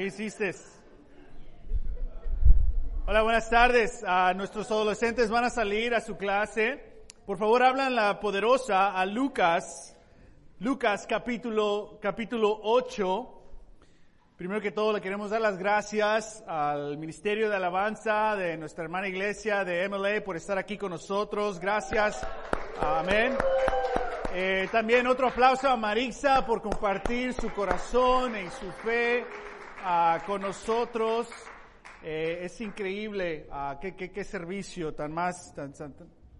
¿Qué hiciste? Hola, buenas tardes. A nuestros adolescentes van a salir a su clase. Por favor, hablan la poderosa a Lucas, Lucas capítulo, capítulo 8. Primero que todo, le queremos dar las gracias al Ministerio de Alabanza de nuestra hermana iglesia de MLA por estar aquí con nosotros. Gracias. Amén. Eh, también otro aplauso a Marisa por compartir su corazón y su fe Ah, con nosotros. Eh, es increíble uh, qué, qué, qué, servicio tan más, tan, tan,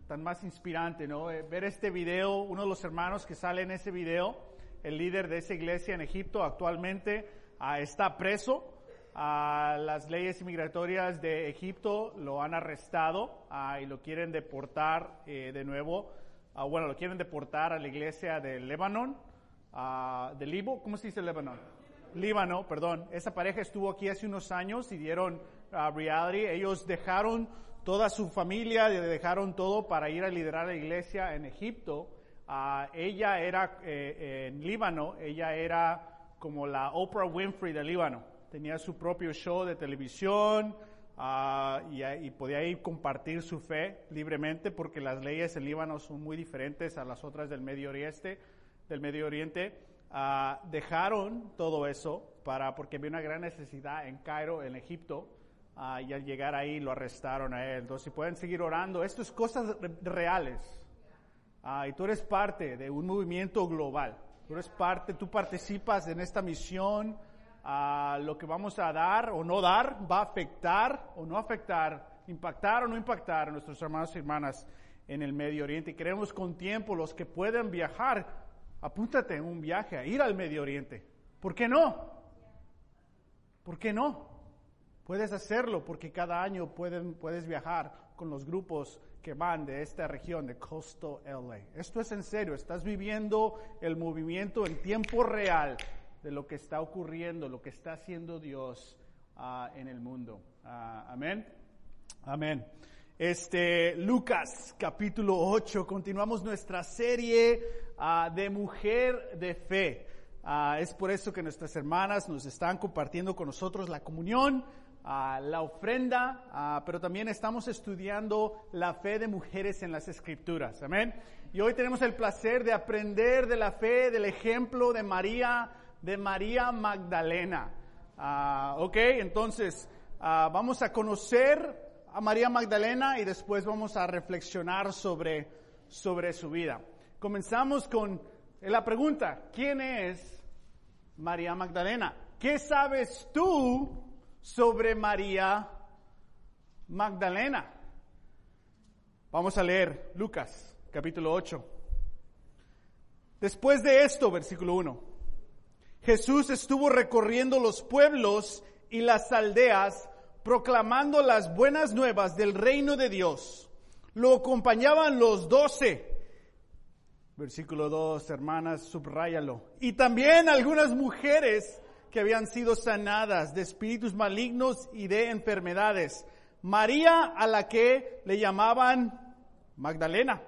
tan más inspirante, ¿no? Eh, ver este video, uno de los hermanos que sale en ese video, el líder de esa iglesia en Egipto actualmente uh, está preso. las leyes migratorias de Egipto lo han arrestado y lo quieren deportar eh, de nuevo. bueno, lo quieren deportar a la iglesia de Lebanon, de Libo, ¿cómo se dice Lebanon? Líbano, perdón, esa pareja estuvo aquí hace unos años y dieron a reality. Ellos dejaron toda su familia, dejaron todo para ir a liderar la iglesia en Egipto. Uh, ella era eh, en Líbano, ella era como la Oprah Winfrey de Líbano. Tenía su propio show de televisión uh, y, y, podía ir compartir su fe libremente porque las leyes en Líbano son muy diferentes a las otras del Medio Oriente. Del Medio Oriente. Uh, dejaron todo eso para, porque había una gran necesidad en Cairo, en Egipto, uh, y al llegar ahí lo arrestaron a él. Entonces, si pueden seguir orando, esto es cosas reales. Uh, y tú eres parte de un movimiento global. Tú eres parte, tú participas en esta misión. lo que vamos a dar o no dar va a afectar o no afectar, impactar o no impactar a nuestros hermanos y hermanas en el Medio Oriente. Y queremos con tiempo los que puedan viajar apúntate en un viaje a ir al Medio Oriente. ¿Por qué no? ¿Por qué no? Puedes hacerlo porque cada año pueden, puedes viajar con los grupos que van de esta región de Coastal LA. Esto es en serio, estás viviendo el movimiento en tiempo real de lo que está ocurriendo, lo que está haciendo Dios uh, en el mundo. Uh, amén. Amén. Este, Lucas capítulo 8, continuamos nuestra serie uh, de mujer de fe. Uh, es por eso que nuestras hermanas nos están compartiendo con nosotros la comunión, uh, la ofrenda, pero también estamos estudiando la fe de mujeres en las escrituras. Amén. Y hoy tenemos el placer de aprender de la fe, del ejemplo de María, de María Magdalena. ok, entonces vamos a conocer a María Magdalena y después vamos a reflexionar sobre, sobre su vida. Comenzamos con la pregunta, ¿quién es María Magdalena? ¿Qué sabes tú sobre María Magdalena? Vamos a leer Lucas capítulo 8. Después de esto, versículo 1, Jesús estuvo recorriendo los pueblos y las aldeas proclamando las buenas nuevas del reino de Dios. Lo acompañaban los doce. Versículo 2, hermanas, subráyalo. Y también algunas mujeres que habían sido sanadas de espíritus malignos y de enfermedades. María, a la que le llamaban Magdalena.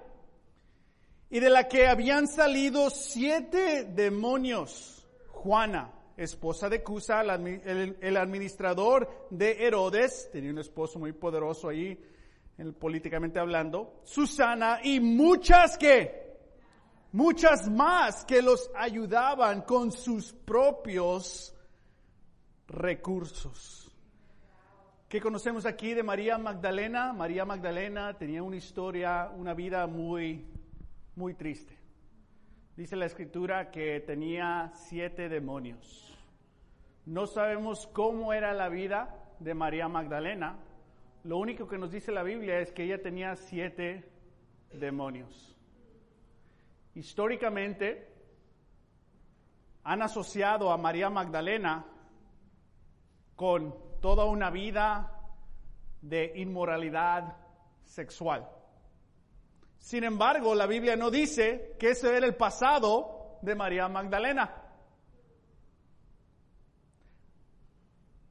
Y de la que habían salido siete demonios. Juana esposa de Cusa, el, administrador de Herodes, tenía un esposo muy poderoso ahí, políticamente hablando, Susana y muchas que, muchas más que los ayudaban con sus propios recursos. ¿Qué conocemos aquí de María Magdalena? María Magdalena tenía una historia, una vida muy, muy triste. Dice la escritura que tenía siete demonios. No sabemos cómo era la vida de María Magdalena. Lo único que nos dice la Biblia es que ella tenía siete demonios. Históricamente han asociado a María Magdalena con toda una vida de inmoralidad sexual. Sin embargo, la Biblia no dice que ese era el pasado de María Magdalena.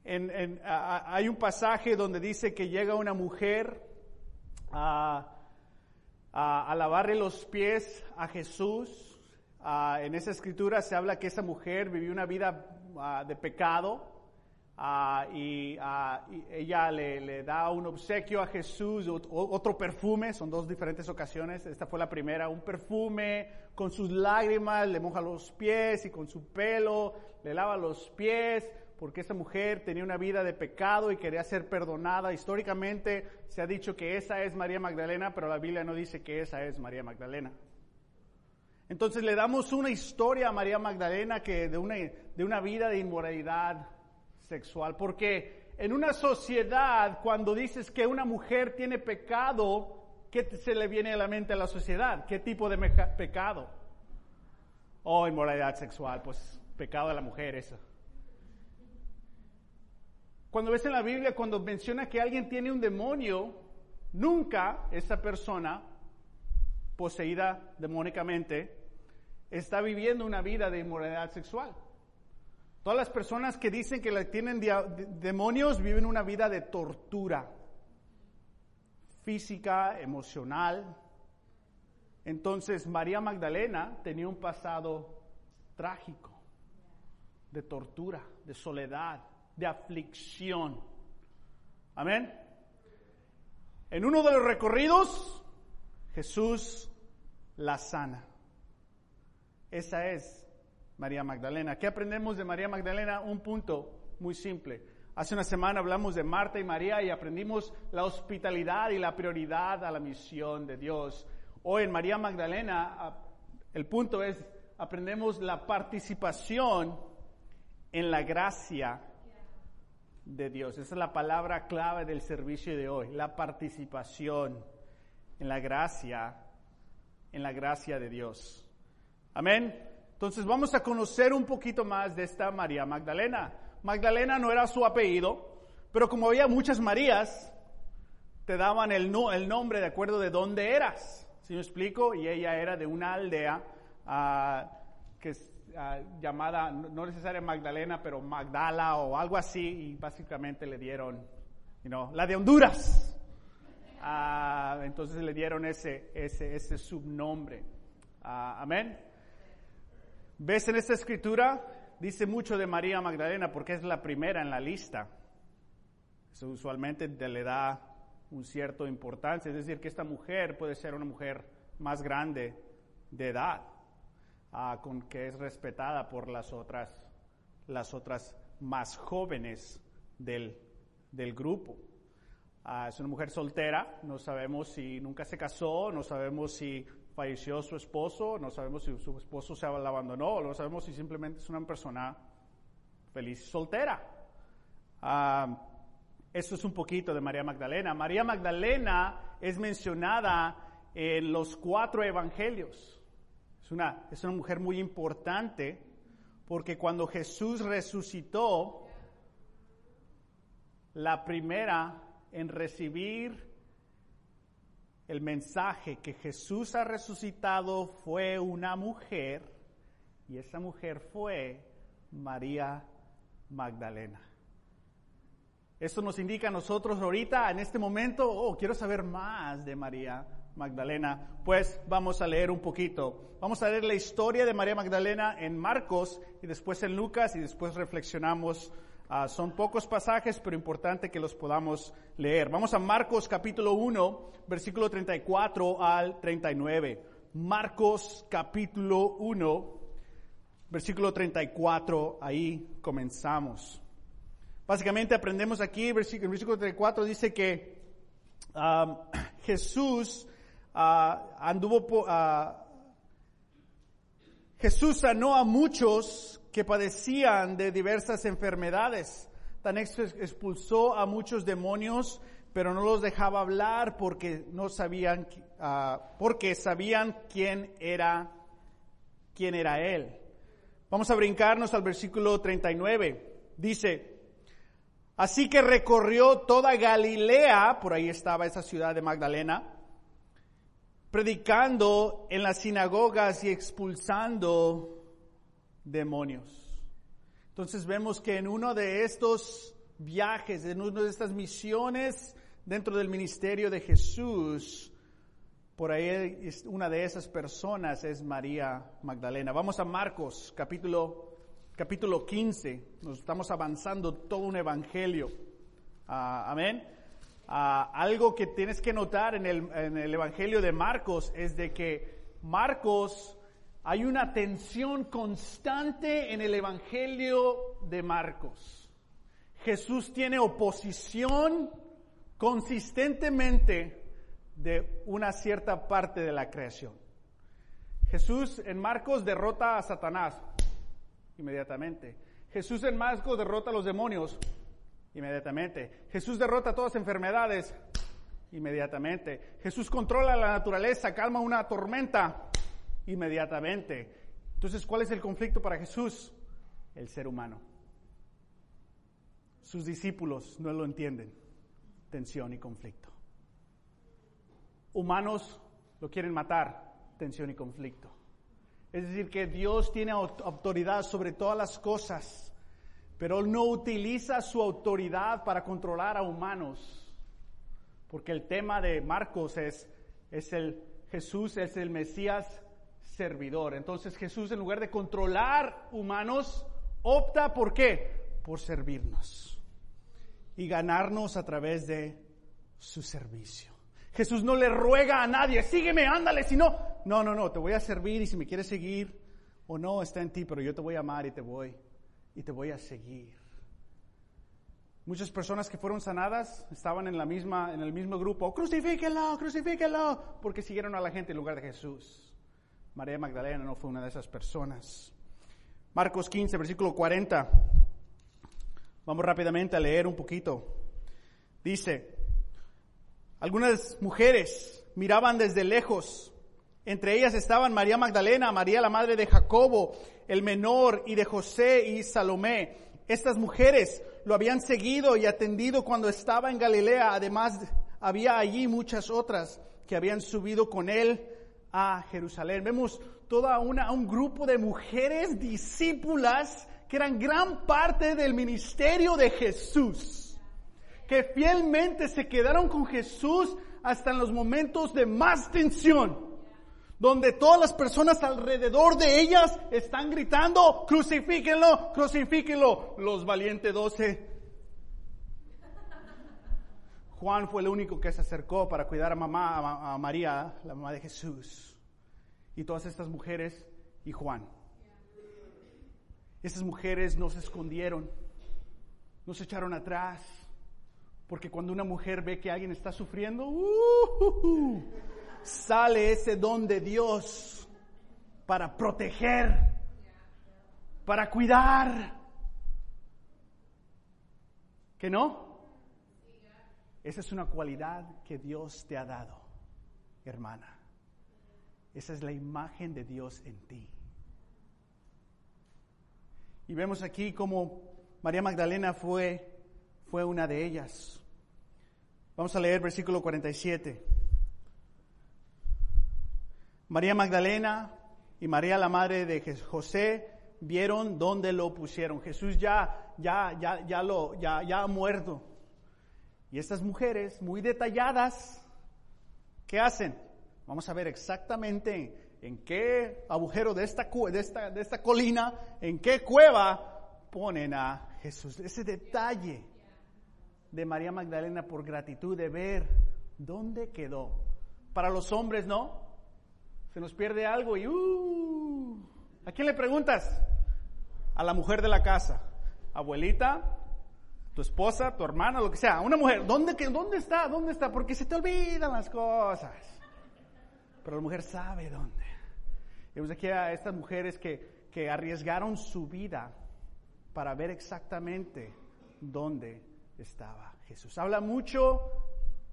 Hay un pasaje donde dice que llega una mujer a, lavarle los pies a Jesús. en esa escritura se habla que esa mujer vivió una vida de pecado y, ella le, da un obsequio a Jesús, otro perfume, son dos diferentes ocasiones, esta fue la primera, un perfume con sus lágrimas, le moja los pies y con su pelo le lava los pies, porque esa mujer tenía una vida de pecado y quería ser perdonada. Históricamente se ha dicho que esa es María Magdalena, pero la Biblia no dice que esa es María Magdalena. Entonces le damos una historia a María Magdalena que de una, de una vida de inmoralidad sexual, porque en una sociedad cuando dices que una mujer tiene pecado, ¿qué se le viene a la mente a la sociedad? ¿Qué tipo de pecado? Oh, inmoralidad sexual, pues pecado de la mujer esa. Cuando ves en la Biblia, cuando menciona que alguien tiene un demonio, nunca esa persona poseída demónicamente está viviendo una vida de inmoralidad sexual. Todas las personas que dicen que tienen demonios viven una vida de tortura física, emocional. Entonces María Magdalena tenía un pasado trágico, de tortura, de soledad, de aflicción. Amén. En uno de los recorridos, Jesús la sana. Esa es María Magdalena. ¿Qué aprendemos de María Magdalena? Un punto muy simple. Hace una semana hablamos de Marta y María y aprendimos la hospitalidad y la prioridad a la misión de Dios. Hoy en María Magdalena el punto es aprendemos la participación en la gracia de Dios. Esa es la palabra clave del servicio de hoy, la participación en la gracia, en la gracia de Dios. Amén. Entonces vamos a conocer un poquito más de esta María Magdalena. Magdalena no era su apellido, pero como había muchas Marías, te daban el, el nombre de acuerdo de dónde eras. ¿Sí me explico? Y ella era de una aldea uh, que es uh, llamada, no necesariamente Magdalena, pero Magdala o algo así, y básicamente le dieron, you know, la de Honduras. Uh, entonces le dieron ese, ese, ese subnombre. amén. ¿Ves en esta escritura? Dice mucho de María Magdalena porque es la primera en la lista. Eso usualmente le da un cierto importancia, es decir, que esta mujer puede ser una mujer más grande de edad, ah, con, que es respetada por las otras, las otras más jóvenes del, del grupo. Ah, es una mujer soltera, no sabemos si nunca se casó, no sabemos si falleció su esposo, no sabemos si su esposo se la abandonó, no sabemos si simplemente es una persona feliz soltera. Ah, eso es un poquito de María Magdalena. María Magdalena es mencionada en los cuatro evangelios. Es una, es una mujer muy importante porque cuando Jesús resucitó, la primera en recibir el mensaje que Jesús ha resucitado fue una mujer y esa mujer fue María Magdalena. Esto nos indica a nosotros ahorita, en este momento, oh, quiero saber más de María Magdalena. Pues vamos a leer un poquito. Vamos a leer la historia de María Magdalena en Marcos y después en Lucas y después reflexionamos Ah, son pocos pasajes, pero importante que los podamos leer. Vamos a Marcos capítulo 1, versículo 34 al 39. Marcos capítulo 1, versículo 34, ahí comenzamos. Básicamente aprendemos aquí, versículo, versículo 34 dice que Jesús anduvo, Jesús sanó a muchos que padecían de diversas enfermedades. Tan expulsó a muchos demonios, pero no los dejaba hablar porque no sabían, porque sabían quién era, quién era él. Vamos a brincarnos al versículo 39. Dice, así que recorrió toda Galilea, por ahí estaba esa ciudad de Magdalena, predicando en las sinagogas y expulsando demonios. Entonces vemos que en uno de estos viajes, en una de estas misiones dentro del ministerio de Jesús, por ahí una de esas personas es María Magdalena. Vamos a Marcos capítulo, capítulo 15. Nos estamos avanzando todo un evangelio. Ah, amén. Ah, algo que tienes que notar en el, evangelio de Marcos es de que Marcos, hay una tensión constante en el evangelio de Marcos. Jesús tiene oposición consistentemente de una cierta parte de la creación. Jesús en Marcos derrota a Satanás inmediatamente. Jesús en Marcos derrota a los demonios inmediatamente. Jesús derrota todas las enfermedades inmediatamente. Jesús controla la naturaleza, calma una tormenta inmediatamente. Entonces, ¿cuál es el conflicto para Jesús? El ser humano. Sus discípulos no lo entienden. Tensión y conflicto. Humanos lo quieren matar. Tensión y conflicto. Es decir, que Dios tiene autoridad sobre todas las cosas, pero Él no utiliza su autoridad para controlar a humanos. Porque el tema de Marcos es, es el Jesús, es el Mesías servidor. Entonces Jesús en lugar de controlar humanos, opta por qué? Por servirnos y ganarnos a través de su servicio. Jesús no le ruega a nadie, sígueme, ándale, si no, no, no, no, te voy a servir y si me quieres seguir o no, está en ti, pero yo te voy a amar y te voy, y te voy a seguir. Muchas personas que fueron sanadas estaban en, la misma, en el mismo grupo, crucifíquenlo, crucifíquenlo, porque siguieron a la gente en lugar de Jesús. María Magdalena no fue una de esas personas. Marcos 15, versículo 40. Vamos rápidamente a leer un poquito. Dice, algunas mujeres miraban desde lejos. Entre ellas estaban María Magdalena, María la madre de Jacobo, el menor, y de José y Salomé. Estas mujeres lo habían seguido y atendido cuando estaba en Galilea. Además, había allí muchas otras que habían subido con él a Jerusalén. Vemos toda una, un grupo de mujeres discípulas que eran gran parte del ministerio de Jesús que fielmente se quedaron con Jesús hasta en los momentos de más tensión, donde todas las personas alrededor de ellas están gritando, crucifíquenlo, crucifíquenlo, los valientes doce. Juan fue el único que se acercó para cuidar a mamá, a María, la mamá de Jesús. Y todas estas mujeres y Juan. Estas mujeres no se escondieron, no se echaron atrás, porque cuando una mujer ve que alguien está sufriendo, uh, sale ese don de Dios para proteger, para cuidar. ¿Que no? Esa es una cualidad que Dios te ha dado, hermana. Esa es la imagen de Dios en ti. Y vemos aquí como María Magdalena fue, fue una de ellas. Vamos a leer versículo 47. María Magdalena y María la madre de José vieron dónde lo pusieron. Jesús ya, ya, ya, ya lo, ya, ya ha muerto. Y estas mujeres muy detalladas, ¿qué hacen? Vamos a ver exactamente en qué agujero de esta, de esta, de esta colina, en qué cueva ponen a Jesús. Ese detalle de María Magdalena por gratitud de ver dónde quedó. Para los hombres, ¿no? Se nos pierde algo y uh, ¿a quién le preguntas? A la mujer de la casa. Abuelita, tu esposa, tu hermana, lo que sea. Una mujer, ¿dónde, ¿dónde está? ¿Dónde está? Porque se te olvidan las cosas. Pero la mujer sabe dónde. Vemos aquí a estas mujeres que, que arriesgaron su vida para ver exactamente dónde estaba Jesús. Habla mucho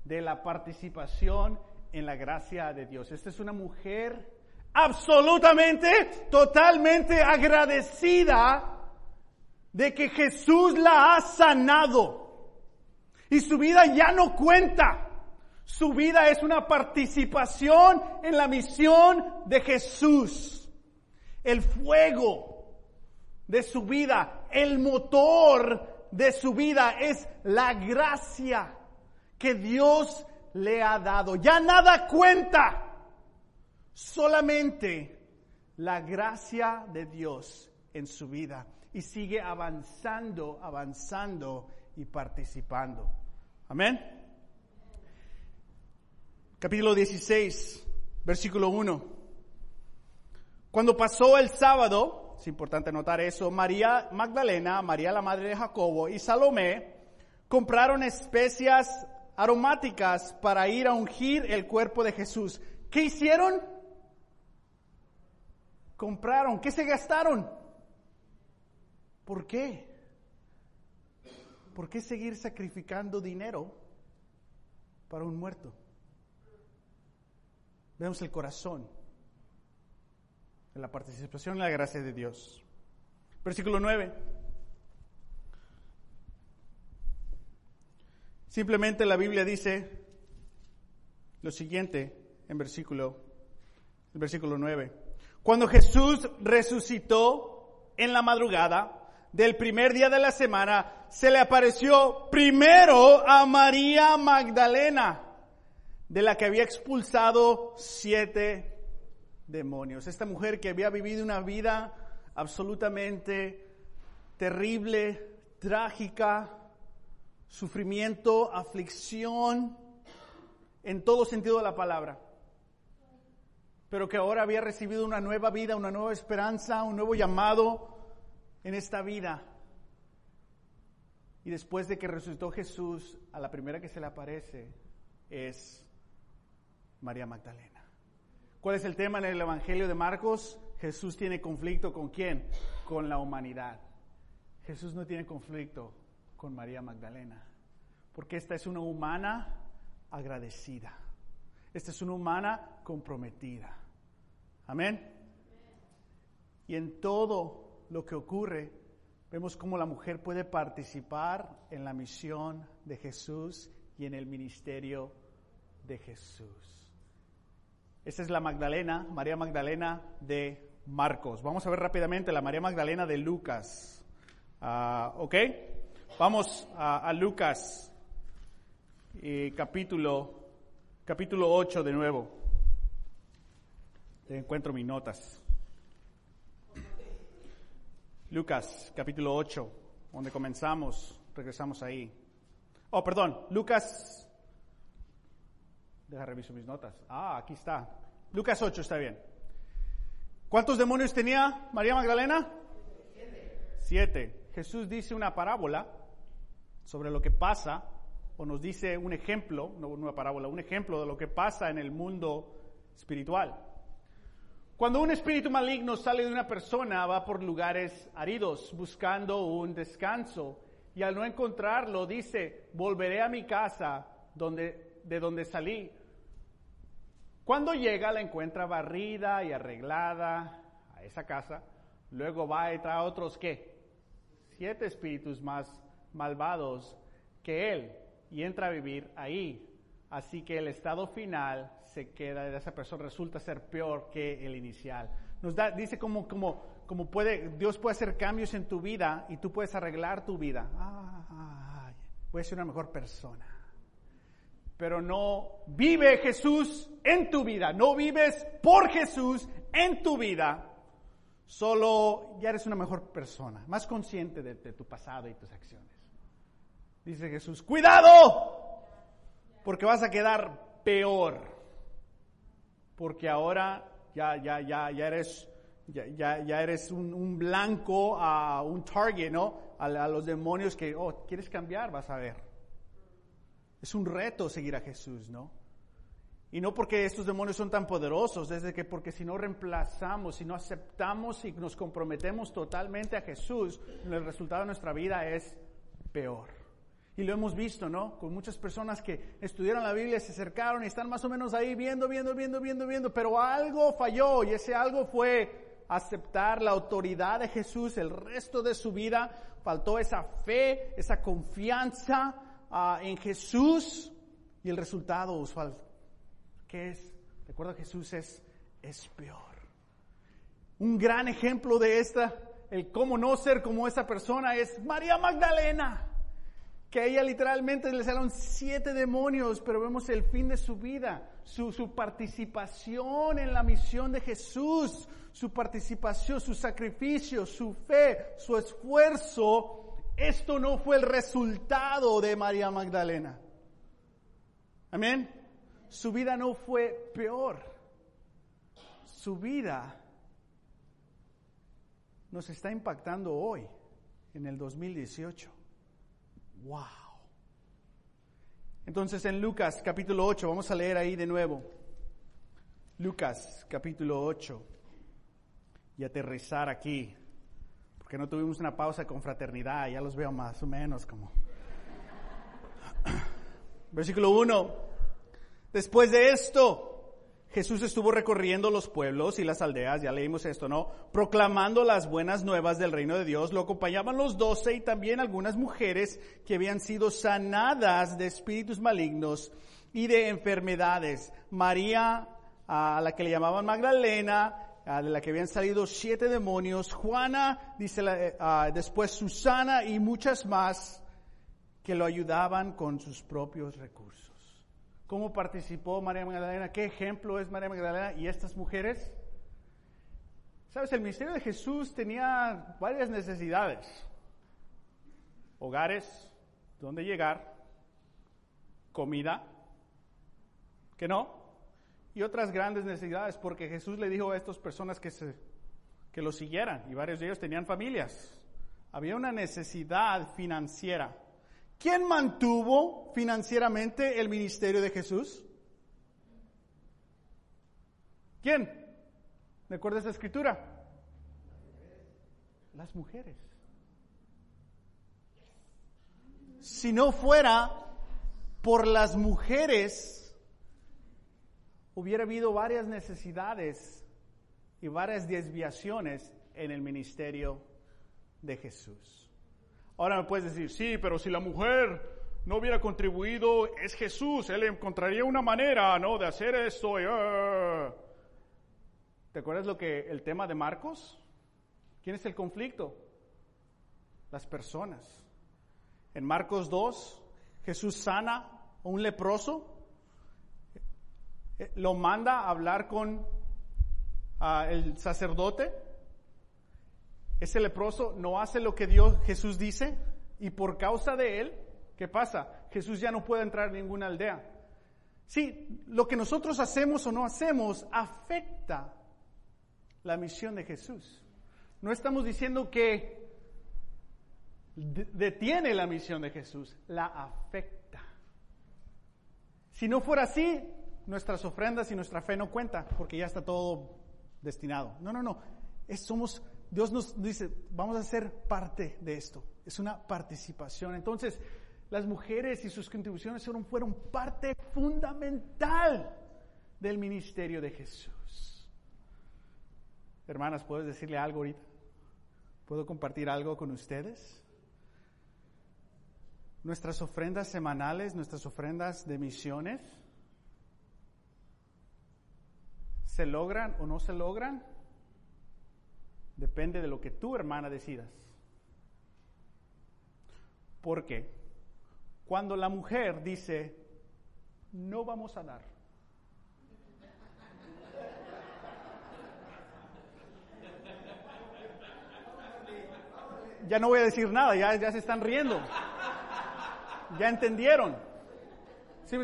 de la participación en la gracia de Dios. Esta es una mujer absolutamente, totalmente agradecida de que Jesús la ha sanado. Y su vida ya no cuenta. Su vida es una participación en la misión de Jesús. El fuego de su vida, el motor de su vida es la gracia que Dios le ha dado. Ya nada cuenta, solamente la gracia de Dios en su vida. y sigue avanzando, avanzando y participando. Amén. Capítulo 16, versículo 1. Cuando pasó el sábado, es importante notar eso, María Magdalena, María la madre de Jacobo y Salomé compraron especias aromáticas para ir a ungir el cuerpo de Jesús. ¿Qué hicieron? Compraron. ¿Qué se gastaron? ¿Por qué? ¿Por qué seguir sacrificando dinero para un muerto? Vemos el corazón en la participación en la gracia de Dios. Versículo 9. Simplemente la Biblia dice lo siguiente en versículo, el versículo 9. Cuando Jesús resucitó en la madrugada del primer día de la semana, se le apareció primero a María Magdalena, de la que había expulsado siete demonios. Esta mujer que había vivido una vida absolutamente terrible, trágica, sufrimiento, aflicción, en todo sentido de la palabra. Pero que ahora había recibido una nueva vida, una nueva esperanza, un nuevo llamado en esta vida. Y después de que resucitó Jesús, a la primera que se le aparece es María Magdalena. ¿Cuál es el tema en el Evangelio de Marcos? Jesús tiene conflicto con quién? Con la humanidad. Jesús no tiene conflicto con María Magdalena, porque esta es una humana agradecida. Esta es una humana comprometida. Amén. Y en todo lo que ocurre, vemos cómo la mujer puede participar en la misión de Jesús y en el ministerio de Jesús. Esta es la Magdalena, María Magdalena de Marcos. Vamos a ver rápidamente la María Magdalena de Lucas. Ah, ¿Ok? Vamos a, Lucas, eh, capítulo, capítulo 8 de nuevo. Encuentro mis notas. Lucas, capítulo 8, donde comenzamos, regresamos ahí. Oh, perdón, Lucas. Deja reviso mis notas. Ah, aquí está. Lucas 8 está bien. ¿Cuántos demonios tenía María Magdalena? Siete. Siete. Jesús dice una parábola sobre lo que pasa, o nos dice un ejemplo, no una parábola, un ejemplo de lo que pasa en el mundo espiritual. Cuando un espíritu maligno sale de una persona, va por lugares aridos buscando un descanso y al no encontrarlo dice, volveré a mi casa donde, de donde salí. Cuando llega la encuentra barrida y arreglada a esa casa, luego va y trae otros qué? Siete espíritus más malvados que él y entra a vivir ahí. Así que el estado final se queda de esa persona, resulta ser peor que el inicial. Nos da, dice como, como, como puede, Dios puede hacer cambios en tu vida y tú puedes arreglar tu vida. Ah, voy a ser una mejor persona. Pero no vive Jesús en tu vida, no vives por Jesús en tu vida. Solo ya eres una mejor persona, más consciente de tu pasado y tus acciones. Dice Jesús, cuidado, porque vas a quedar peor. Porque ahora ya, ya, ya, ya eres, ya, ya, eres un, blanco a un target, ¿no? A, los demonios que, oh, ¿quieres cambiar? Vas a ver. Es un reto seguir a Jesús, ¿no? Y no porque estos demonios son tan poderosos, desde que porque si no reemplazamos, si no aceptamos y nos comprometemos totalmente a Jesús, el resultado de nuestra vida es peor. Y lo hemos visto, ¿no? Con muchas personas que estudiaron la Biblia, se acercaron y están más o menos ahí viendo, viendo, viendo, viendo, viendo, pero algo falló y ese algo fue aceptar la autoridad de Jesús el resto de su vida. Faltó esa fe, esa confianza ah, en Jesús y el resultado usual, ¿qué es? Recuerda Jesús es, es peor. Un gran ejemplo de esta, el cómo no ser como esa persona es María Magdalena que a ella literalmente le salieron siete demonios, pero vemos el fin de su vida, su, su participación en la misión de Jesús, su participación, su sacrificio, su fe, su esfuerzo. Esto no fue el resultado de María Magdalena. Amén. Su vida no fue peor. Su vida nos está impactando hoy, en el 2018. ¡Wow! Entonces en Lucas capítulo 8, vamos a leer ahí de nuevo. Lucas capítulo 8 y aterrizar aquí, porque no tuvimos una pausa con fraternidad, ya los veo más o menos como. Versículo 1. Después de esto, Jesús estuvo recorriendo los pueblos y las aldeas, ya leímos esto, ¿no? Proclamando las buenas nuevas del reino de Dios. Lo acompañaban los doce y también algunas mujeres que habían sido sanadas de espíritus malignos y de enfermedades. María, a la que le llamaban Magdalena, de la que habían salido siete demonios. Juana, dice eh, después Susana y muchas más que lo ayudaban con sus propios recursos cómo participó María Magdalena, qué ejemplo es María Magdalena y estas mujeres. Sabes, el ministerio de Jesús tenía varias necesidades. Hogares, donde llegar, comida, que no, y otras grandes necesidades, porque Jesús le dijo a estas personas que, se, que lo siguieran, y varios de ellos tenían familias. Había una necesidad financiera. ¿Quién mantuvo financieramente el ministerio de Jesús? ¿Quién? ¿Recuerda esa escritura? Las mujeres. Si no fuera por las mujeres, hubiera habido varias necesidades y varias desviaciones en el ministerio de Jesús. Ahora me puedes decir, sí, pero si la mujer no hubiera contribuido, es Jesús, él encontraría una manera, ¿no? De hacer esto. Ah". ¿Te acuerdas lo que el tema de Marcos? ¿Quién es el conflicto? Las personas. En Marcos 2, Jesús sana a un leproso, eh, lo manda a hablar con ah, el sacerdote ese leproso no hace lo que Dios, Jesús dice, y por causa de él, ¿qué pasa? Jesús ya no puede entrar en ninguna aldea. Sí, lo que nosotros hacemos o no hacemos afecta la misión de Jesús. No estamos diciendo que detiene la misión de Jesús, la afecta. Si no fuera así, nuestras ofrendas y nuestra fe no cuenta, porque ya está todo destinado. No, no, no. Somos Dios nos dice, vamos a ser parte de esto. Es una participación. Entonces, las mujeres y sus contribuciones fueron, fueron parte fundamental del ministerio de Jesús. Hermanas, ¿puedes decirle algo ahorita? ¿Puedo compartir algo con ustedes? Nuestras ofrendas semanales, nuestras ofrendas de misiones, ¿se logran o no se logran? Depende de lo que tu hermana decidas. Porque cuando la mujer dice, no vamos a dar, ya no voy a decir nada, ya, ya se están riendo. Ya entendieron. ¿Sí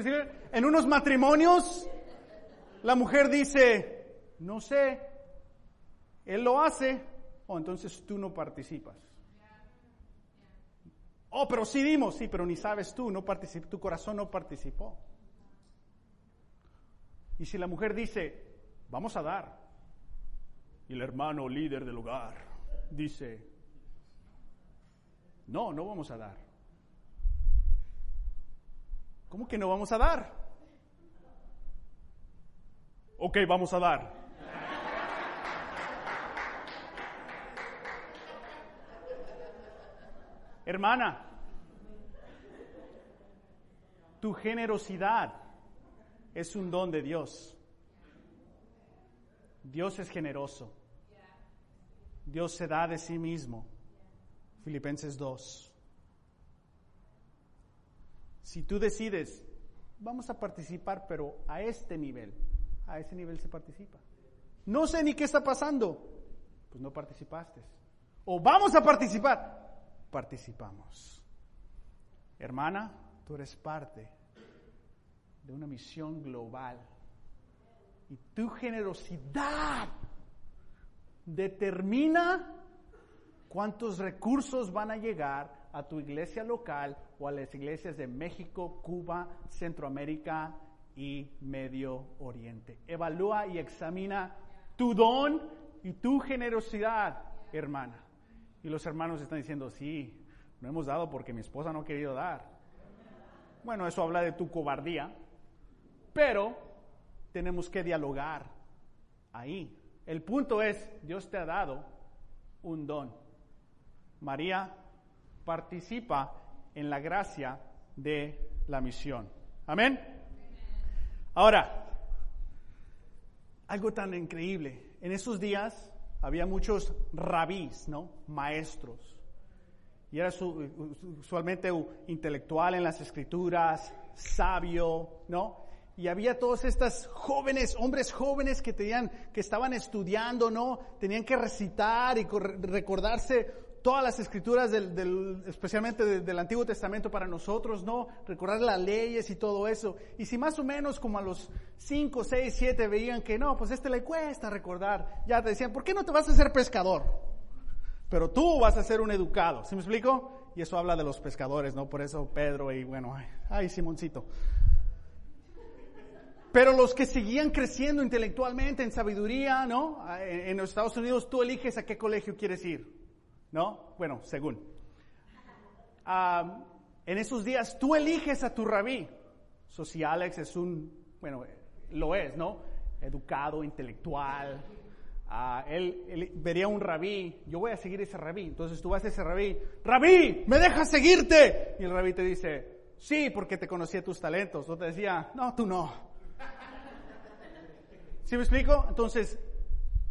En unos matrimonios, la mujer dice, no sé, él lo hace, o entonces tú no participas. Oh, pero sí dimos, sí, pero ni sabes tú, no participó, tu corazón no participó. Y si la mujer dice, vamos a dar, y el hermano líder del hogar dice, no, no vamos a dar. ¿Cómo que no vamos a dar? Ok, vamos a dar. Hermana, tu generosidad es un don de Dios. Dios es generoso. Dios se da de sí mismo. Filipenses 2. Si tú decides, vamos a participar, pero a este nivel, a ese nivel se participa. No sé ni qué está pasando, pues no participaste. O vamos a participar, participamos. Hermana, tú eres parte de una misión global. Y tu generosidad determina cuántos recursos van a llegar a tu iglesia local o a las iglesias de México, Cuba, Centroamérica y Medio Oriente. Evalúa y examina tu don y tu generosidad, hermana. Y los hermanos están diciendo, sí, no hemos dado porque mi esposa no ha querido dar. Bueno, eso habla de tu cobardía, pero tenemos que dialogar ahí. El punto es, Dios te ha dado un don. María participa en la gracia de la misión. Amén. Ahora, algo tan increíble. En esos días había muchos rabís, ¿no? Maestros. Y era usualmente intelectual en las escrituras, sabio, ¿no? Y había todos estos jóvenes, hombres jóvenes que tenían, que estaban estudiando, ¿no? Tenían que recitar y recordarse todas las escrituras, del, especialmente del Antiguo Testamento para nosotros, ¿no? Recordar las leyes y todo eso. Y si más o menos como a los 5, 6, 7 veían que no, pues este le cuesta recordar, ya te decían, ¿por qué no te vas a ser pescador? Pero tú vas a ser un educado, ¿sí me explico? Y eso habla de los pescadores, ¿no? Por eso Pedro y bueno, ay, Simoncito. Pero los que seguían creciendo intelectualmente en sabiduría, ¿no? En los Estados Unidos tú eliges a qué colegio quieres ir. ¿No? Bueno, según. en esos días tú eliges a tu rabí. So, si Alex es un, bueno, lo es, ¿no? Educado, intelectual. Ah, él, vería un rabí, yo voy a seguir ese rabí. Entonces tú vas a ese rabí, rabí, ¿me dejas seguirte? Y el rabí te dice, sí, porque te conocía tus talentos. O te decía, no, tú no. ¿Sí me explico? Entonces,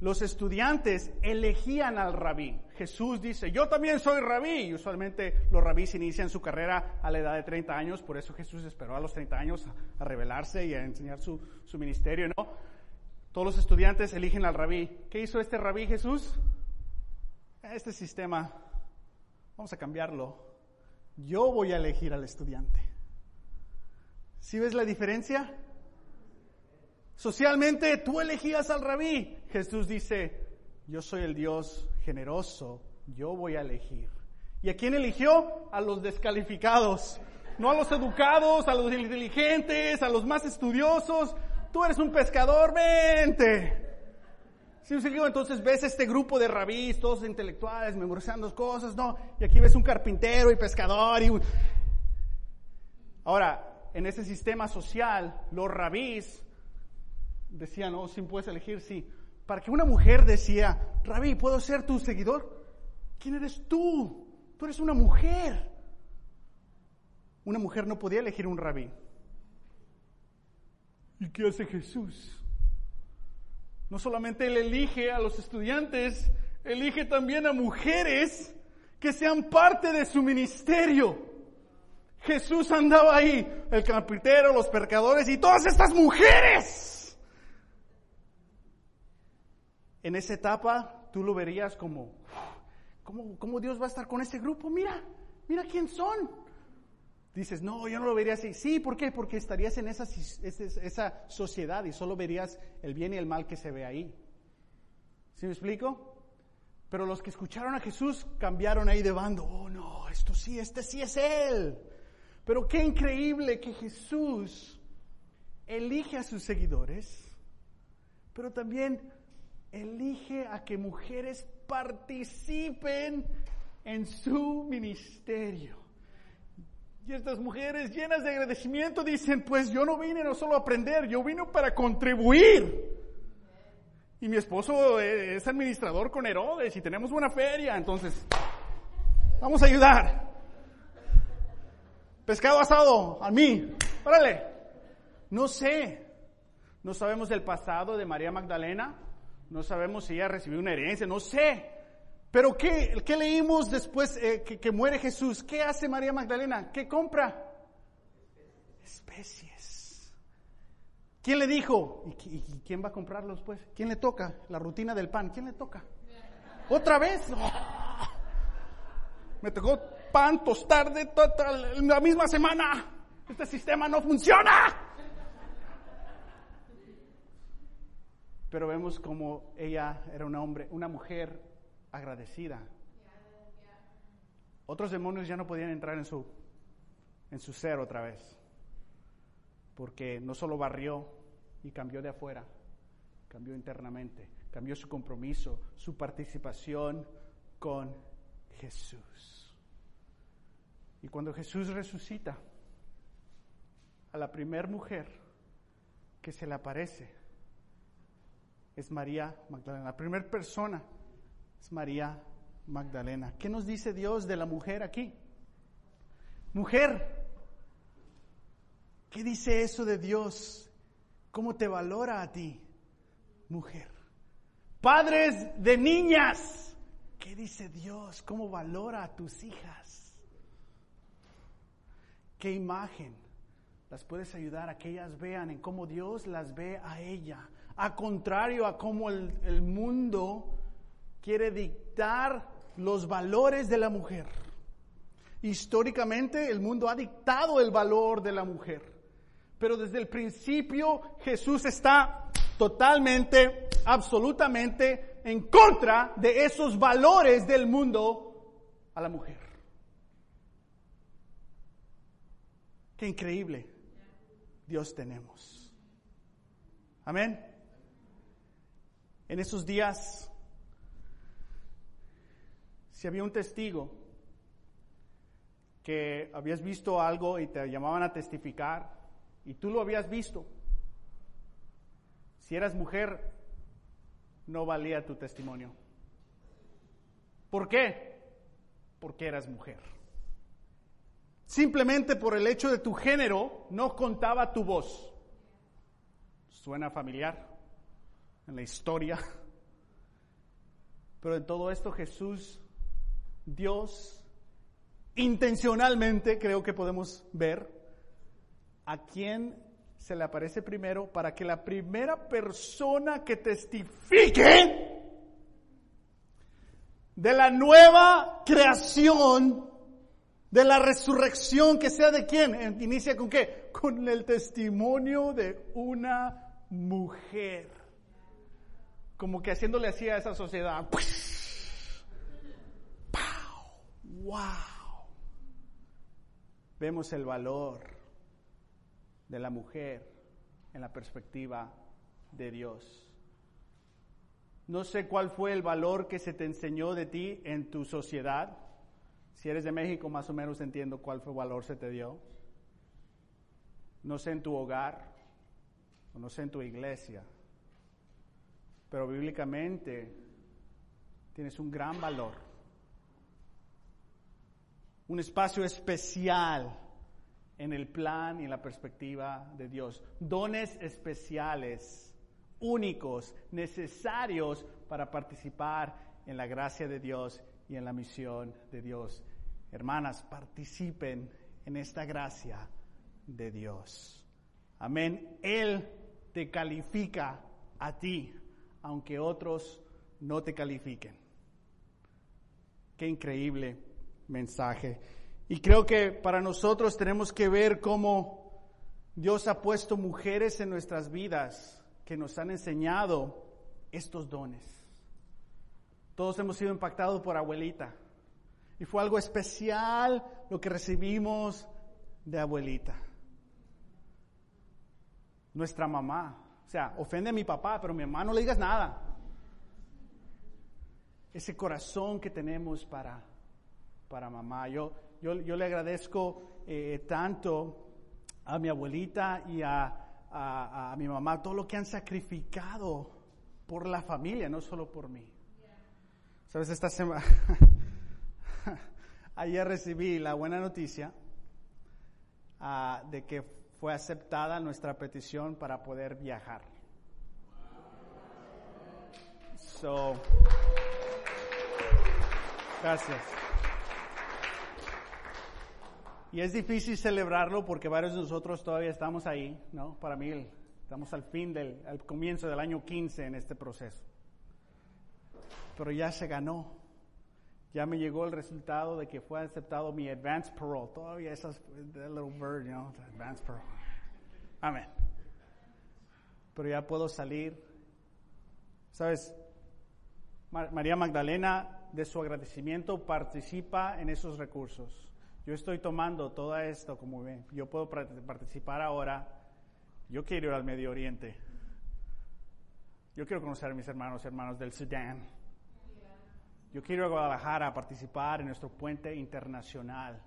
los estudiantes elegían al rabí. Jesús dice, yo también soy rabí. Y usualmente los rabís inician su carrera a la edad de 30 años, por eso Jesús esperó a los 30 años a, revelarse y a enseñar su, su, ministerio, ¿no? Todos los estudiantes eligen al rabí. ¿Qué hizo este rabí Jesús? Este sistema, vamos a cambiarlo. Yo voy a elegir al estudiante. ¿Sí ves la diferencia? Socialmente tú elegías al rabí. Jesús dice, yo soy el Dios generoso, yo voy a elegir. ¿Y a quién eligió? A los descalificados. No a los educados, a los inteligentes, a los más estudiosos. Tú eres un pescador, vente. ¿Sí Entonces ves este grupo de rabís, todos intelectuales, memorizando cosas, ¿no? Y aquí ves un carpintero y pescador y... Ahora, en ese sistema social, los rabís decían, oh, si puedes elegir, sí. Para que una mujer decía, Rabí, ¿puedo ser tu seguidor? ¿Quién eres tú? Tú eres una mujer. Una mujer no podía elegir un rabí. ¿Y qué hace Jesús? No solamente Él elige a los estudiantes, elige también a mujeres que sean parte de su ministerio. Jesús andaba ahí, el carpintero, los percadores y todas estas mujeres en esa etapa tú lo verías como, ¿cómo, Dios va a estar con ese grupo? Mira, mira quién son. Dices, no, yo no lo vería así. Sí, ¿por qué? Porque estarías en esa, esa sociedad y solo verías el bien y el mal que se ve ahí. ¿Sí me explico? Pero los que escucharon a Jesús cambiaron ahí de bando. Oh, no, esto sí, este sí es Él. Pero qué increíble que Jesús elige a sus seguidores, pero también elige a que mujeres participen en su ministerio. Y estas mujeres llenas de agradecimiento dicen, pues yo no vine no solo a aprender, yo vine para contribuir. Y mi esposo es administrador con Herodes y tenemos buena feria, entonces vamos a ayudar. Pescado asado, a mí, órale. No sé, no sabemos del pasado de María Magdalena, no sabemos si ella recibió una herencia, no sé. Pero ¿qué, qué leímos después eh, que, muere Jesús? ¿Qué hace María Magdalena? ¿Qué compra? especies. ¿Quién le dijo? ¿Y, quién va a comprarlos pues? ¿Quién le toca? La rutina del pan. ¿Quién le toca? ¿Otra vez? Me tocó pan, tostar de la misma semana. Este sistema no funciona. Pero vemos como ella era un hombre, una mujer agradecida. Otros demonios ya no podían entrar en su, en su ser otra vez, porque no solo barrió y cambió de afuera, cambió internamente, cambió su compromiso, su participación con Jesús. Y cuando Jesús resucita a la primer mujer que se le aparece, es María Magdalena. La primera persona es María Magdalena. ¿Qué nos dice Dios de la mujer aquí? Mujer, ¿qué dice eso de Dios? ¿Cómo te valora a ti, mujer? Padres de niñas, ¿qué dice Dios? ¿Cómo valora a tus hijas? ¿Qué imagen las puedes ayudar a que ellas vean en cómo Dios las ve a ella? A contrario a cómo el, mundo quiere dictar los valores de la mujer. Históricamente el mundo ha dictado el valor de la mujer, pero desde el principio Jesús está totalmente, absolutamente en contra de esos valores del mundo a la mujer. Qué increíble Dios tenemos. Amén en esos días, si había un testigo que habías visto algo y te llamaban a testificar y tú lo habías visto, si eras mujer, no valía tu testimonio. ¿Por qué? Porque eras mujer. Simplemente por el hecho de tu género no contaba tu voz. ¿Suena familiar? En la historia. Pero en todo esto Jesús, Dios, intencionalmente creo que podemos ver a quién se le aparece primero para que la primera persona que testifique de la nueva creación, de la resurrección, que sea de quién, inicia con qué? Con el testimonio de una mujer como que haciéndole así a esa sociedad. ¡Wow! Vemos el valor de la mujer en la perspectiva de Dios. No sé cuál fue el valor que se te enseñó de ti en tu sociedad. Si eres de México, más o menos entiendo cuál fue el valor se te dio. No sé en tu hogar, no sé en tu iglesia pero bíblicamente tienes un gran valor, un espacio especial en el plan y en la perspectiva de Dios, dones especiales, únicos, necesarios para participar en la gracia de Dios y en la misión de Dios. Hermanas, participen en esta gracia de Dios. Amén. Él te califica a ti aunque otros no te califiquen. Qué increíble mensaje. Y creo que para nosotros tenemos que ver cómo Dios ha puesto mujeres en nuestras vidas que nos han enseñado estos dones. Todos hemos sido impactados por abuelita. Y fue algo especial lo que recibimos de abuelita. Nuestra mamá, sea, ofende a mi papá, pero a mi mamá no le digas nada. Ese corazón que tenemos para, para mamá. Yo, yo, yo le agradezco eh, tanto a mi abuelita y a, mi mamá todo lo que han sacrificado por la familia, no solo por mí. Sabes, esta semana, ayer recibí la buena noticia ah, de que fue aceptada nuestra petición para poder viajar. So, gracias. Y es difícil celebrarlo porque varios de nosotros todavía estamos ahí, ¿no? Para mí estamos al fin del, al comienzo del año 15 en este proceso. Pero ya se ganó. Ya me llegó el resultado de que fue aceptado mi advance parole. Todavía esas, that little bird, you know, advance parole. Amén. Pero ya puedo salir. ¿Sabes? María Magdalena, de su agradecimiento, participa en esos recursos. Yo estoy tomando todo esto como ven. Yo puedo participar ahora. Yo quiero ir al Medio Oriente. Yo quiero conocer a mis hermanos, hermanos del Sudán. Yo quiero ir a Guadalajara a participar en nuestro puente internacional.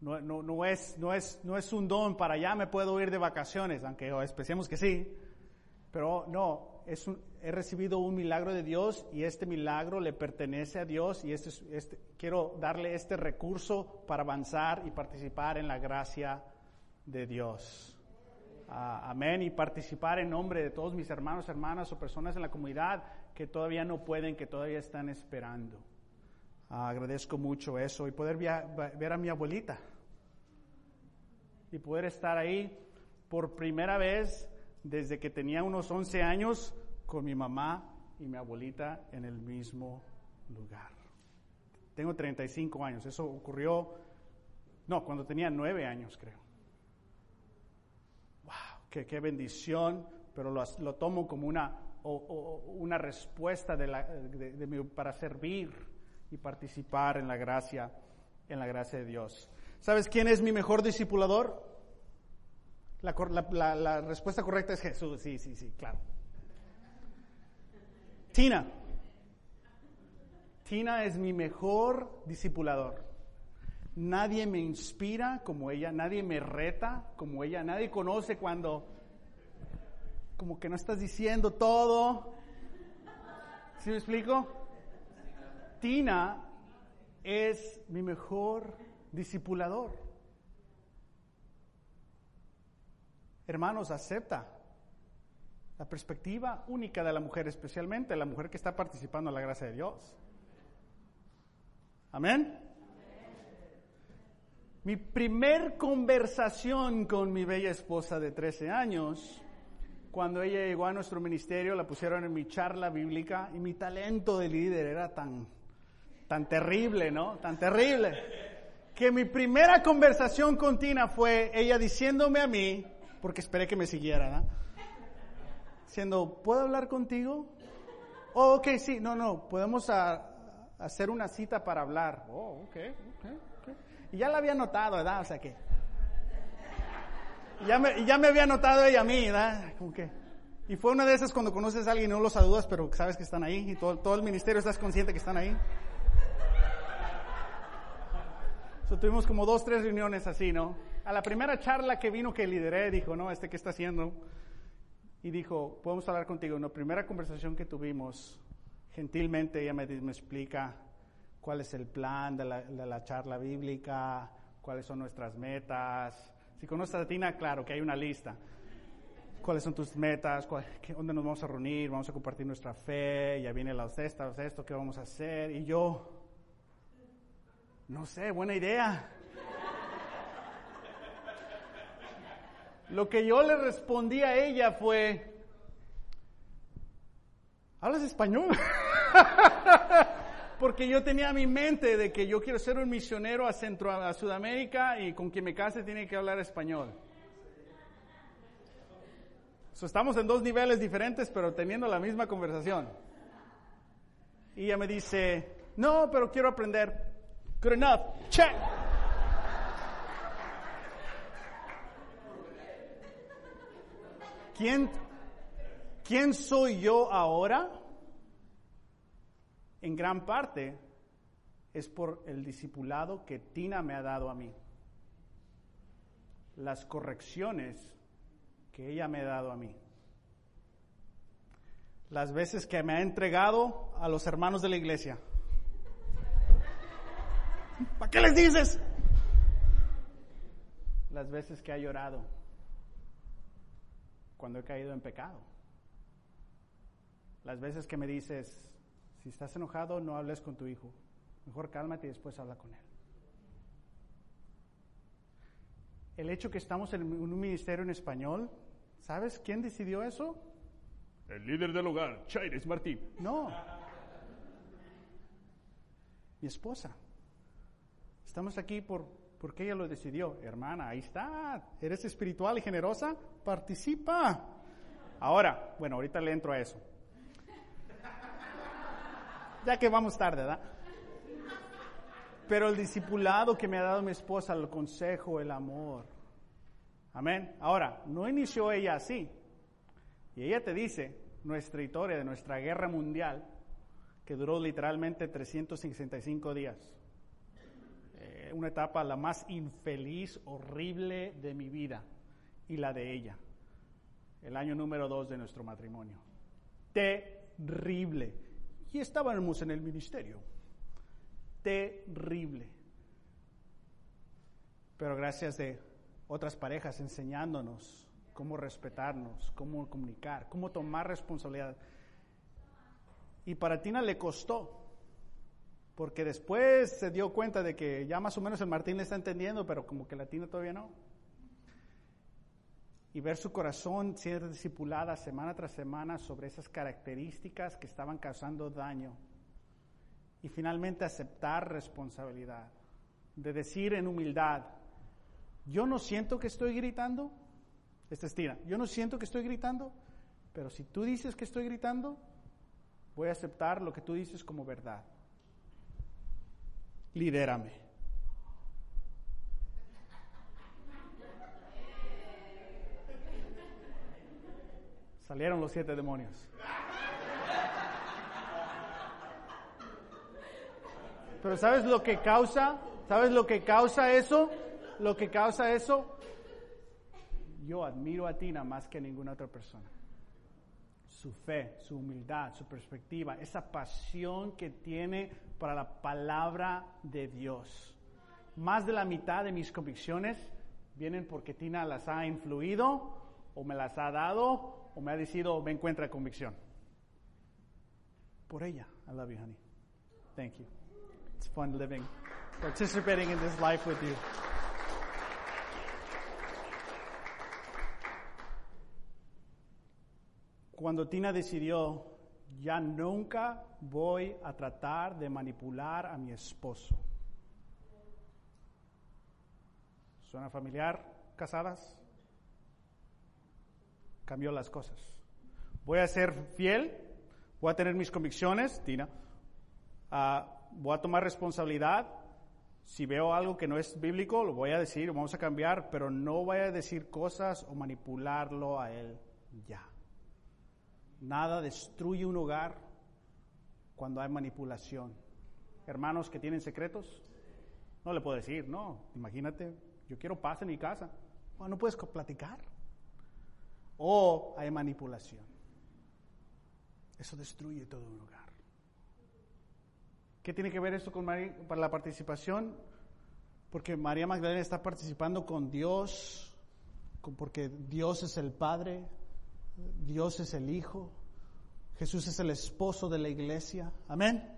No, no, no, es, no, es, no es un don para allá me puedo ir de vacaciones, aunque esperemos que sí. Pero no, es he recibido un milagro de Dios y este milagro le pertenece a Dios y este, este, quiero darle este recurso para avanzar y participar en la gracia de Dios. Ah, amén. Y participar en nombre de todos mis hermanos, hermanas o personas en la comunidad que todavía no pueden, que todavía están esperando. Agradezco mucho eso y poder ver a mi abuelita y poder estar ahí por primera vez desde que tenía unos 11 años con mi mamá y mi abuelita en el mismo lugar. Tengo 35 años, eso ocurrió, no, cuando tenía 9 años creo. ¡Wow! ¡Qué, bendición! Pero lo, tomo como una o, una respuesta de la, para servir y participar en la gracia, en la gracia de Dios. ¿Sabes quién es mi mejor discipulador? La, la, la, respuesta correcta es Jesús. Sí, sí, sí, claro. Tina. Tina es mi mejor discipulador. Nadie me inspira como ella, nadie me reta como ella, nadie conoce cuando como que no estás diciendo todo. ¿Sí me explico? Tina es mi mejor discipulador. Hermanos, acepta la perspectiva única de la mujer, especialmente la mujer que está participando en la gracia de Dios. Amén. Mi primer conversación con mi bella esposa de 13 años cuando ella llegó a nuestro ministerio, la pusieron en mi charla bíblica y mi talento de líder era tan, tan terrible, ¿no? Tan terrible. Que mi primera conversación con Tina fue ella diciéndome a mí, porque esperé que me siguiera, ¿no? Diciendo, ¿puedo hablar contigo? Oh, ok, sí, no, no, podemos hacer una cita para hablar. Oh, ok, ok. Y ya la había notado, ¿verdad? O sea que ya me, ya me había notado ella a mí, ¿verdad? Como que, y fue una de esas cuando conoces a alguien y no lo saludas, pero sabes que están ahí y todo, todo el ministerio estás consciente que están ahí. So, tuvimos como dos, tres reuniones así, ¿no? A la primera charla que vino que lideré, dijo, ¿no? ¿Este qué está haciendo? Y dijo, podemos hablar contigo. En la primera conversación que tuvimos, gentilmente ella me, me explica cuál es el plan de la, charla bíblica, cuáles son nuestras metas, si conoces a Tina, claro que hay una lista. ¿Cuáles son tus metas? ¿Dónde nos vamos a reunir? Vamos a compartir nuestra fe. Ya viene la cesta, esto, ¿qué vamos a hacer? Y yo, no sé, buena idea. Lo que yo le respondí a ella fue, ¿hablas español? porque yo tenía mi mente de que yo quiero ser un misionero a Centro, a Sudamérica y con quien me case tiene que hablar español. estamos en dos niveles diferentes, pero teniendo la misma conversación. Y ella me dice, no, pero quiero aprender. Good enough. Check. ¿Quién, ¿Quién soy yo ahora? En gran parte es por el discipulado que Tina me ha dado a mí. Las correcciones que ella me ha dado a mí. Las veces que me ha entregado a los hermanos de la iglesia. ¿Para qué les dices? Las veces que ha llorado cuando he caído en pecado. Las veces que me dices, si estás enojado, no hables con tu hijo. Mejor cálmate y después habla con él. el hecho que estamos en un ministerio en español, ¿sabes quién decidió eso? El líder del hogar, Chaires Martín. No. Mi esposa. Estamos aquí por, porque ella lo decidió. Hermana, ahí está. ¿Eres espiritual y generosa? Participa. Ahora, bueno, ahorita le entro a eso. Ya que vamos tarde, ¿verdad? Pero el discipulado que me ha dado mi esposa, el consejo, el amor. Amén. Ahora, no inició ella así. Y ella te dice, nuestra historia de nuestra guerra mundial, que duró literalmente 365 días. Eh, una etapa la más infeliz, horrible de mi vida y la de ella. El año número dos de nuestro matrimonio. Terrible. Estábamos en el ministerio. Terrible. Pero gracias de otras parejas enseñándonos cómo respetarnos, cómo comunicar, cómo tomar responsabilidad. Y para Tina le costó, porque después se dio cuenta de que ya más o menos el Martín le está entendiendo, pero como que la Tina todavía no. Y ver su corazón ser discipulada semana tras semana sobre esas características que estaban causando daño. Y finalmente aceptar responsabilidad, de decir en humildad, yo no siento que estoy gritando, esta es Tina, yo no siento que estoy gritando, pero si tú dices que estoy gritando, voy a aceptar lo que tú dices como verdad. Lidérame. Salieron los siete demonios. Pero ¿sabes lo que causa? ¿Sabes lo que causa eso? Lo que causa eso. Yo admiro a Tina más que a ninguna otra persona su fe, su humildad, su perspectiva, esa pasión que tiene para la palabra de Dios. Más de la mitad de mis convicciones vienen porque Tina las ha influido o me las ha dado o me ha decidido me encuentra convicción. Por ella. I love you, honey. Thank you. It's fun living, participating in this life with you. cuando Tina decidió, ya nunca voy a tratar de manipular a mi esposo. ¿Suena familiar? ¿Casadas? Cambió las cosas. Voy a ser fiel, voy a tener mis convicciones, Tina, ah, voy a tomar responsabilidad. Si veo algo que no es bíblico, lo voy a decir, vamos a cambiar, pero no voy a decir cosas o manipularlo a él ya. Nada destruye un hogar cuando hay manipulación. Hermanos que tienen secretos, no le puedo decir, no, imagínate, yo quiero paz en mi casa. no puedes platicar. O hay manipulación. Eso destruye todo un hogar. ¿Qué tiene que ver esto con para la participación? Porque María Magdalena está participando con Dios, porque Dios es el Padre, Dios es el Hijo, Jesús es el esposo de la iglesia, amén.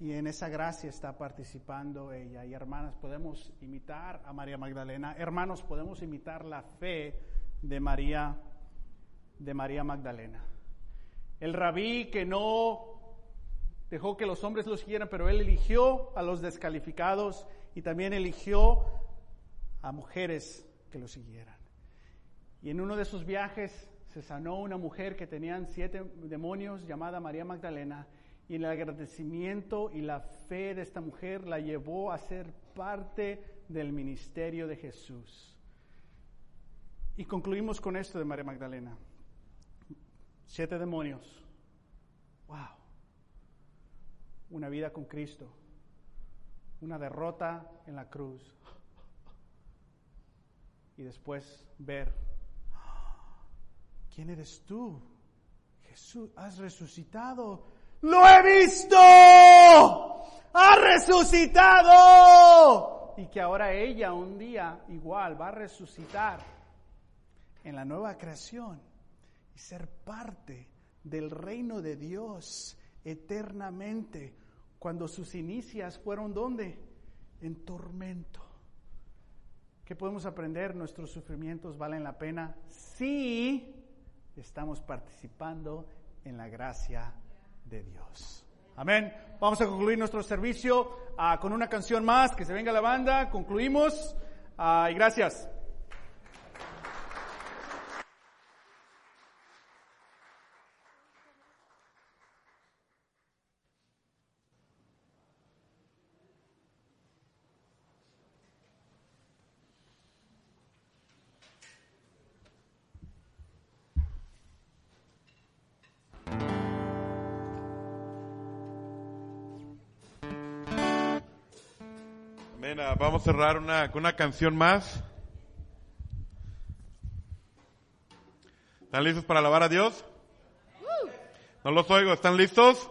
Y en esa gracia está participando ella. Y hermanas, podemos imitar a María Magdalena. Hermanos, podemos imitar la fe de María, de María Magdalena. El rabí que no dejó que los hombres lo siguieran, pero él eligió a los descalificados y también eligió a mujeres que lo siguieran. Y en uno de sus viajes se sanó una mujer que tenían siete demonios llamada María Magdalena y el agradecimiento y la fe de esta mujer la llevó a ser parte del ministerio de Jesús. Y concluimos con esto de María Magdalena. Siete demonios. Wow. Una vida con Cristo. Una derrota en la cruz. Y después ver ¿Quién eres tú? Jesús, has resucitado. Lo he visto. Ha resucitado. Y que ahora ella un día igual va a resucitar en la nueva creación y ser parte del reino de Dios eternamente. Cuando sus inicias fueron donde? En tormento. ¿Qué podemos aprender? Nuestros sufrimientos valen la pena si estamos participando en la gracia de Dios. Amén. Vamos a concluir nuestro servicio ah, con una canción más. Que se venga la banda. Concluimos. Ah, y gracias. Vamos a cerrar una, con una canción más. ¿Están listos para alabar a Dios? No los oigo. ¿Están listos?